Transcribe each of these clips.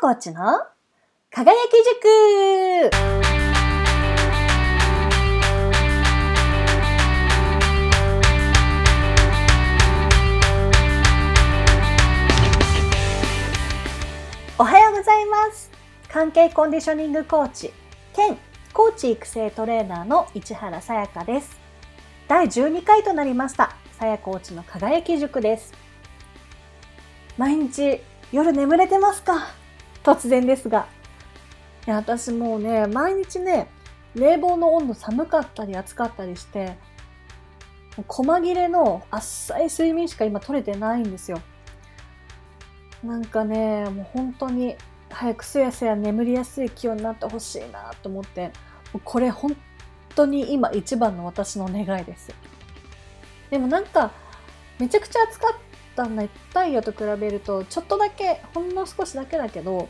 コーチの輝き塾。おはようございます。関係コンディショニングコーチ兼コーチ育成トレーナーの市原さやかです。第12回となりました。さやコーチの輝き塾です。毎日夜眠れてますか？突然ですが。いや、私もうね、毎日ね、冷房の温度寒かったり暑かったりして、細切れの浅い睡眠しか今取れてないんですよ。なんかね、もう本当に早くすやすや眠りやすい気温になってほしいなと思って、これ本当に今一番の私の願いです。でもなんか、めちゃくちゃ暑かった熱帯夜と比べると、ちょっとだけ、ほんの少しだけだけど、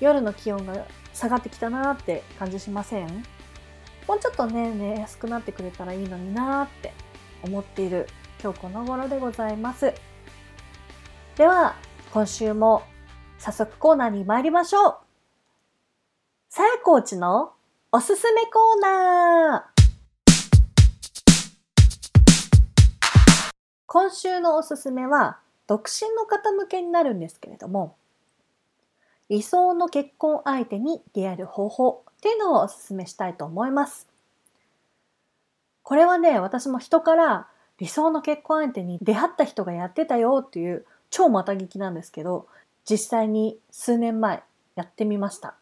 夜の気温が下がってきたなーって感じしません？もうちょっとね、寝やすくなってくれたらいいのになーって思っている今日この頃でございます。では、今週も早速コーナーに参りましょう。さやコーチのおすすめコーナー。今週のおすすめは、独身の方向けになるんですけれども、理想の結婚相手に出会える方法っていうのをお勧めしたいと思います。これはね、私も人から理想の結婚相手に出会った人がやってたよっていう超また聞きなんですけど、実際に数年前やってみました。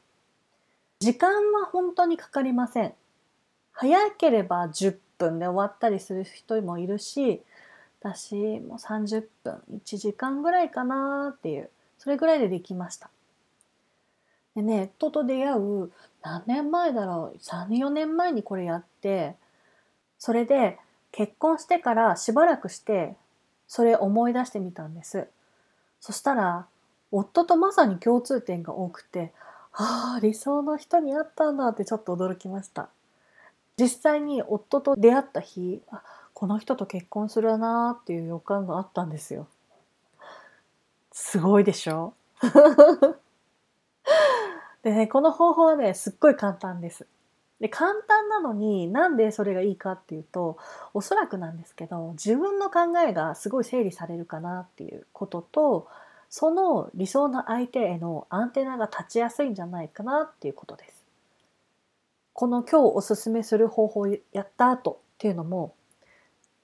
時間は本当にかかりません。早ければ10分で終わったりする人もいるし、私もう30分、1時間ぐらいかなっていう、それぐらいでできました。でね、人と出会う何年前だろう、3、4年前にこれやって、それで結婚してからしばらくして、それ思い出してみたんです。そしたら、夫とまさに共通点が多くて、ああ、理想の人に会ったんだってちょっと驚きました。実際に夫と出会った日、この人と結婚するなーっていう予感があったんですよ。すごいでしょ？でね、この方法はね、すっごい簡単です。で、簡単なのになんでそれがいいかっていうと、おそらくなんですけど、自分の考えがすごい整理されるかなっていうことと、その理想の相手へのアンテナが立ちやすいんじゃないかなっていうことです。この今日おすすめする方法やった後っていうのも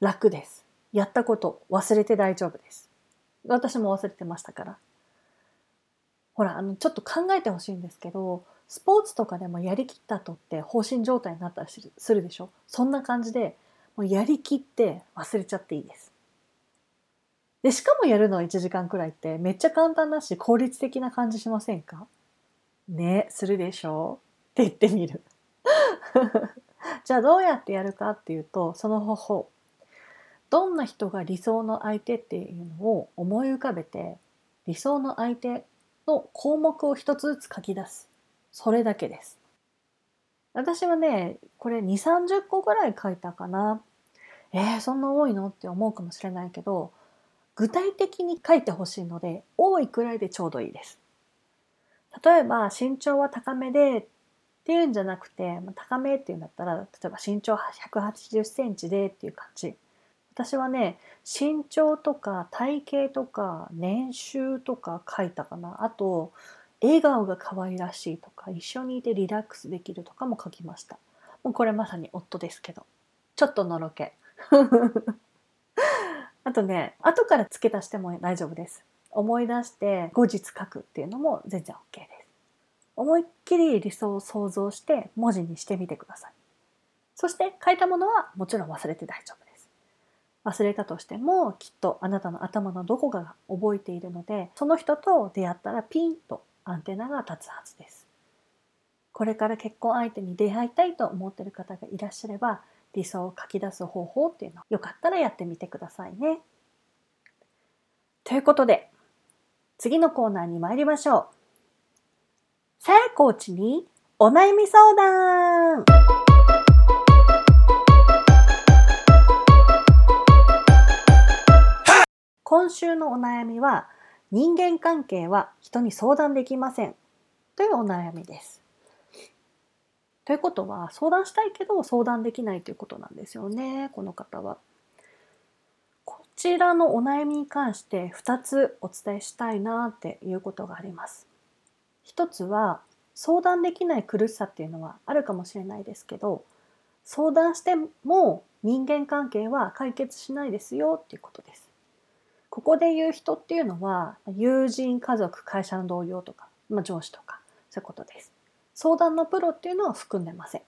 楽です。やったこと忘れて大丈夫です。私も忘れてましたから。ほら、あの、ちょっと考えてほしいんですけど、スポーツとかでもやりきった後って放心状態になったりするでしょ？そんな感じで、もうやりきって忘れちゃっていいです。で、しかもやるの1時間くらいってめっちゃ簡単だし効率的な感じしませんか？ね、するでしょ？って言ってみる。じゃあどうやってやるかっていうと、その方法。どんな人が理想の相手っていうのを思い浮かべて、理想の相手の項目を一つずつ書き出す。それだけです。私はね、これ2、30個ぐらい書いたかな。えー、そんな多いのって思うかもしれないけど、具体的に書いてほしいので、多いくらいでちょうどいいです。例えば、身長は高めでっていうんじゃなくて、高めっていうんだったら、例えば身長180センチでっていう感じ。私はね身長とか体型とか年収とか書いたかな。あと笑顔が可愛らしいとか一緒にいてリラックスできるとかも書きました。もうこれまさに夫ですけど。ちょっとのろけ。あとね後から付け足しても大丈夫です。思い出して後日書くっていうのも全然 OK です。思いっきり理想を想像して文字にしてみてください。そして書いたものはもちろん忘れて大丈夫。忘れたとしてもきっとあなたの頭のどこかが覚えているのでその人と出会ったらピンとアンテナが立つはずです。これから結婚相手に出会いたいと思ってる方がいらっしゃれば理想を書き出す方法っていうのよかったらやってみてくださいね。ということで次のコーナーに参りましょう。さやコーチにお悩み相談今週のお悩みは人間関係は人に相談できませんというお悩みです。ということは相談したいけど相談できないということなんですよねこの方は。こちらのお悩みに関して2つお伝えしたいなっていうことがあります。一つは相談できない苦しさっていうのはあるかもしれないですけど相談しても人間関係は解決しないですよっていうことです。ここで言う人っていうのは友人家族会社の同僚とか、まあ、上司とかそういうことです。相談のプロっていうのは含んでません。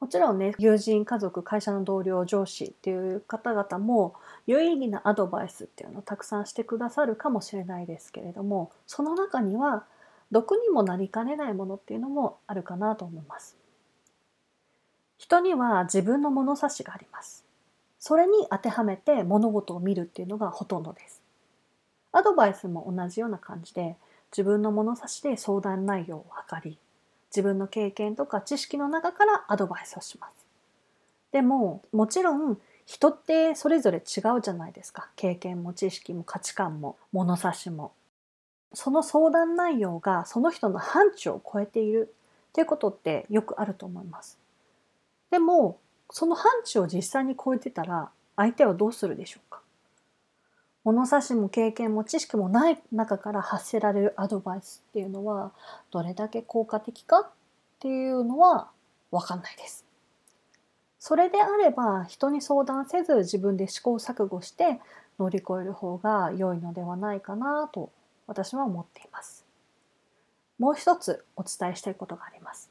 もちろんね友人家族会社の同僚上司っていう方々も有意義なアドバイスっていうのをたくさんしてくださるかもしれないですけれどもその中には毒にもなりかねないものっていうのもあるかなと思います。人には自分の物差しがあります。それに当てはめて物事を見るっていうのがほとんどです。アドバイスも同じような感じで自分の物差しで相談内容を測り自分の経験とか知識の中からアドバイスをします。でももちろん人ってそれぞれ違うじゃないですか経験も知識も価値観も物差しもその相談内容がその人の範疇を超えているっていうことってよくあると思います。でもその範疇を実際に超えてたら相手はどうするでしょうか？物差しも経験も知識もない中から発せられるアドバイスっていうのはどれだけ効果的かっていうのは分かんないです。それであれば人に相談せず自分で試行錯誤して乗り越える方が良いのではないかなと私は思っています。もう一つお伝えしたいことがあります。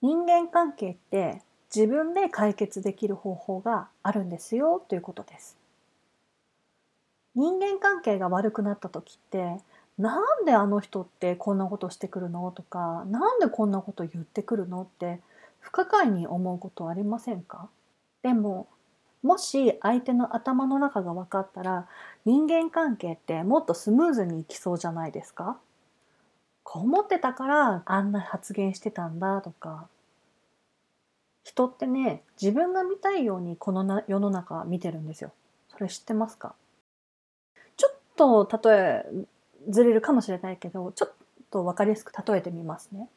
人間関係って自分で解決できる方法があるんですよということです。人間関係が悪くなった時ってなんであの人ってこんなことしてくるのとかなんでこんなこと言ってくるのって不可解に思うことありませんか？でももし相手の頭の中が分かったら人間関係ってもっとスムーズにいきそうじゃないですか？こう思ってたからあんな発言してたんだとか人ってね自分が見たいようにこのな世の中見てるんですよ。それ知ってますか？ちょっと例えずれるかもしれないけどちょっと分かりやすく例えてみますね。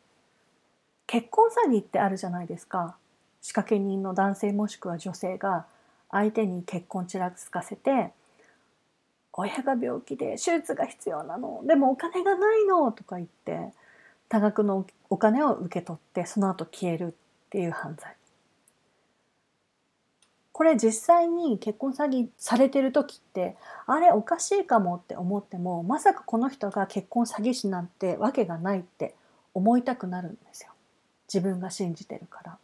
結婚詐欺ってあるじゃないですか。仕掛け人の男性もしくは女性が相手に結婚ちらつかせて親が病気で手術が必要なの。でもお金がないのとか言って多額のお金を受け取ってその後消えるっていう犯罪これ実際に結婚詐欺されてる時ってあれおかしいかもって思ってもまさかこの人が結婚詐欺師なんてわけがないって思いたくなるんですよ自分が信じてるから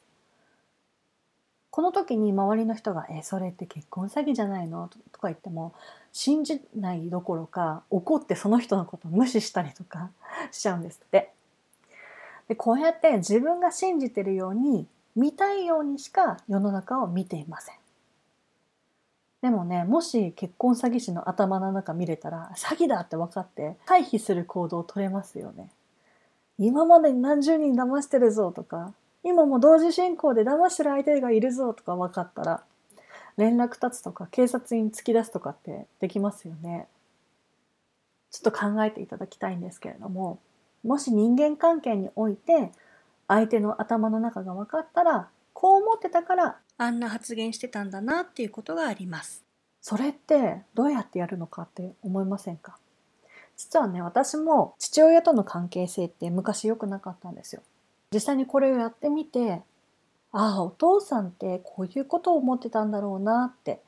この時に周りの人が「えそれって結婚詐欺じゃないの?」とか言っても信じないどころか怒ってその人のことを無視したりとか しちゃうんですって。でこうやって自分が信じてるように見たいようにしか世の中を見ていません。でもねもし結婚詐欺師の頭の中見れたら詐欺だって分かって回避する行動を取れますよね。今までに何十人騙してるぞとか今も同時進行で騙してる相手がいるぞとか分かったら連絡立つとか警察に突き出すとかってできますよね。ちょっと考えていただきたいんですけれどももし人間関係において相手の頭の中が分かったらこう思ってたからあんな発言してたんだなっていうことがあります。それってどうやってやるのかって思いませんか？実はね私も父親との関係性って昔良くなかったんですよ。実際にこれをやってみてああお父さんってこういうことを思ってたんだろうなって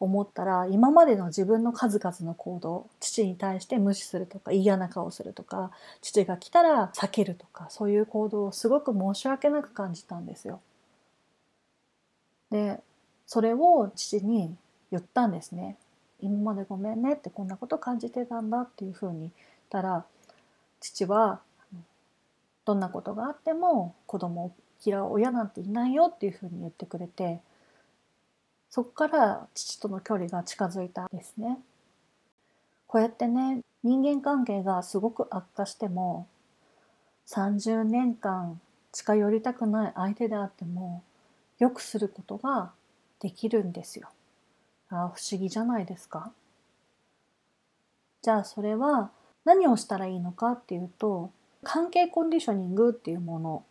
思ったら今までの自分の数々の行動父に対して無視するとか嫌な顔するとか父が来たら避けるとかそういう行動をすごく申し訳なく感じたんですよ。でそれを父に言ったんですね。今までごめんねってこんなこと感じてたんだっていうふうに言ったら父はどんなことがあっても子供を嫌う親なんていないよっていうふうに言ってくれてそこから父との距離が近づいたですね。こうやってね人間関係がすごく悪化しても30年間近寄りたくない相手であっても良くすることができるんですよ。あ不思議じゃないですかじゃあそれは何をしたらいいのかっていうと関係コンディショニングっていうものを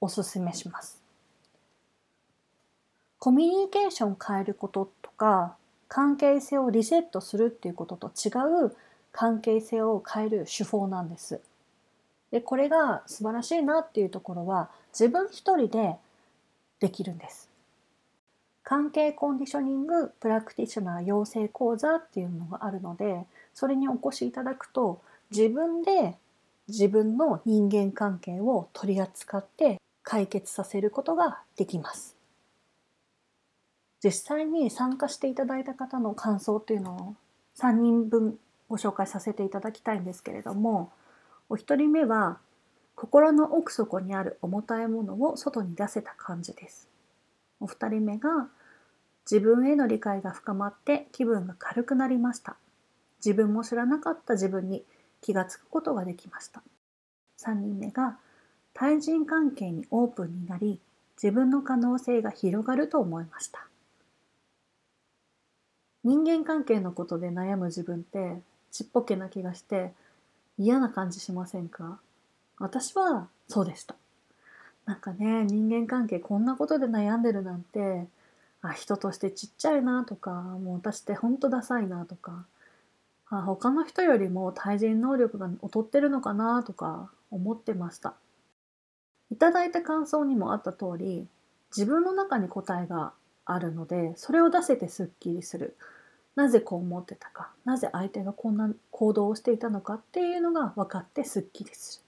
おすすめします。コミュニケーションを変えることとか関係性をリセットするっていうことと違う関係性を変える手法なんです。でこれが素晴らしいなっていうところは自分一人でできるんです。関係コンディショニングプラクティショナー養成講座っていうのがあるのでそれにお越しいただくと自分で自分の人間関係を取り扱って解決させることができます。実際に参加していただいた方の感想っていうのを3人分ご紹介させていただきたいんですけれどもお一人目は心の奥底にある重たいものを外に出せた感じです。お二人目が自分への理解が深まって気分が軽くなりました。自分も知らなかった自分に気がつくことができました。3人目が対人関係にオープンになり自分の可能性が広がると思いました。人間関係のことで悩む自分ってちっぽけな気がして嫌な感じしませんか？私はそうでした。なんかね、人間関係こんなことで悩んでるなんて、あ、人としてちっちゃいなとか、もう私ってほんとダサいなとか、あ、他の人よりも対人能力が劣ってるのかなとか思ってました。いただいた感想にもあった通り、自分の中に答えがあるので、それを出せてすっきりする。なぜこう思ってたか、なぜ相手がこんな行動をしていたのかっていうのが分かってすっきりす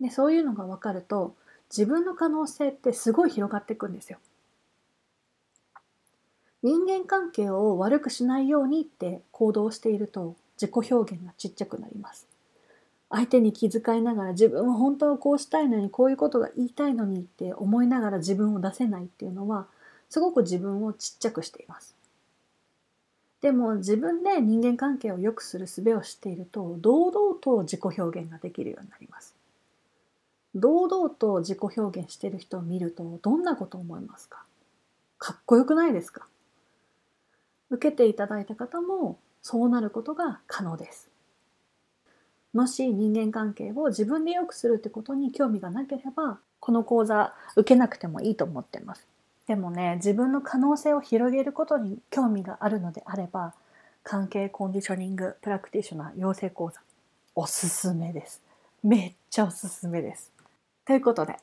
る。で、そういうのが分かると、自分の可能性ってすごい広がっていくんですよ。人間関係を悪くしないようにって行動していると自己表現がちっちゃくなります。相手に気遣いながら自分は本当はこうしたいのにこういうことが言いたいのにって思いながら自分を出せないっていうのはすごく自分をちっちゃくしています。でも自分で人間関係を良くする術を知っていると堂々と自己表現ができるようになります。堂々と自己表現している人を見るとどんなことを思いますか？かっこよくないですか？受けていただいた方もそうなることが可能です。もし人間関係を自分で良くするってことに興味がなければこの講座受けなくてもいいと思っています。でもね自分の可能性を広げることに興味があるのであれば関係コンディショニングプラクティショナー養成講座おすすめです。めっちゃおすすめです。ということで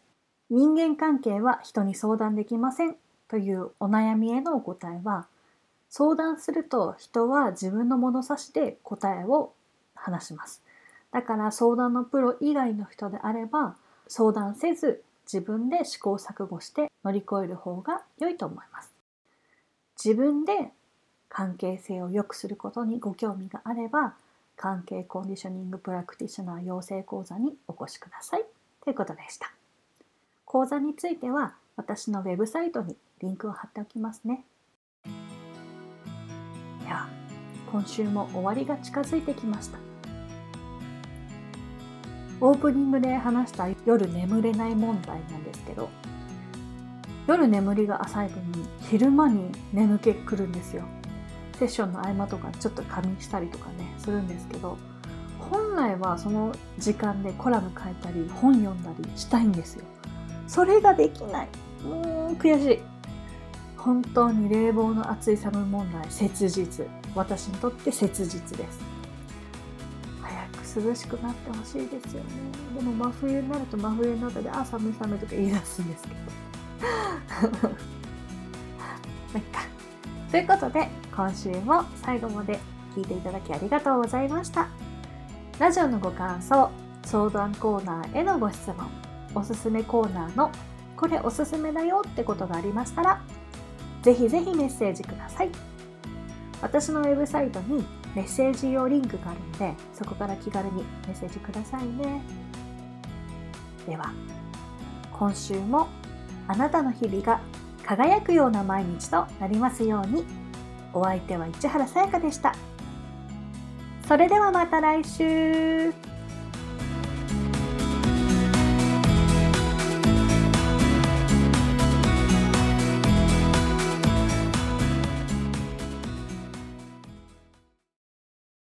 人間関係は人に相談できませんというお悩みへのお答えは相談すると人は自分の物差しで答えを話します。だから相談のプロ以外の人であれば相談せず自分で試行錯誤して乗り越える方が良いと思います。自分で関係性を良くすることにご興味があれば関係コンディショニングプラクティショナー養成講座にお越しくださいということでした。講座については私のウェブサイトにリンクを貼っておきますね。では今週も終わりが近づいてきました。オープニングで話した夜眠れない問題なんですけど夜眠りが浅い分昼間に眠気くるんですよ。セッションの合間とかちょっと仮眠したりとかねするんですけど本来はその時間でコラム書いたり本読んだりしたいんですよ。それができない。もう悔しい。本当に冷房の熱い寒い問題切実。私にとって切実です。涼しくなってほしいですよね。でも真冬になると真冬の中で「あ寒い寒い」とか言い出すんですけど。まいっか。ということで今週も最後まで聞いていただきありがとうございました。ラジオのご感想相談コーナーへのご質問おすすめコーナーのこれおすすめだよってことがありましたらぜひぜひメッセージください。私のウェブサイトにメッセージ用リンクがあるのでそこから気軽にメッセージくださいね。では今週もあなたの日々が輝くような毎日となりますように。お相手は市原さやかでした。それではまた来週。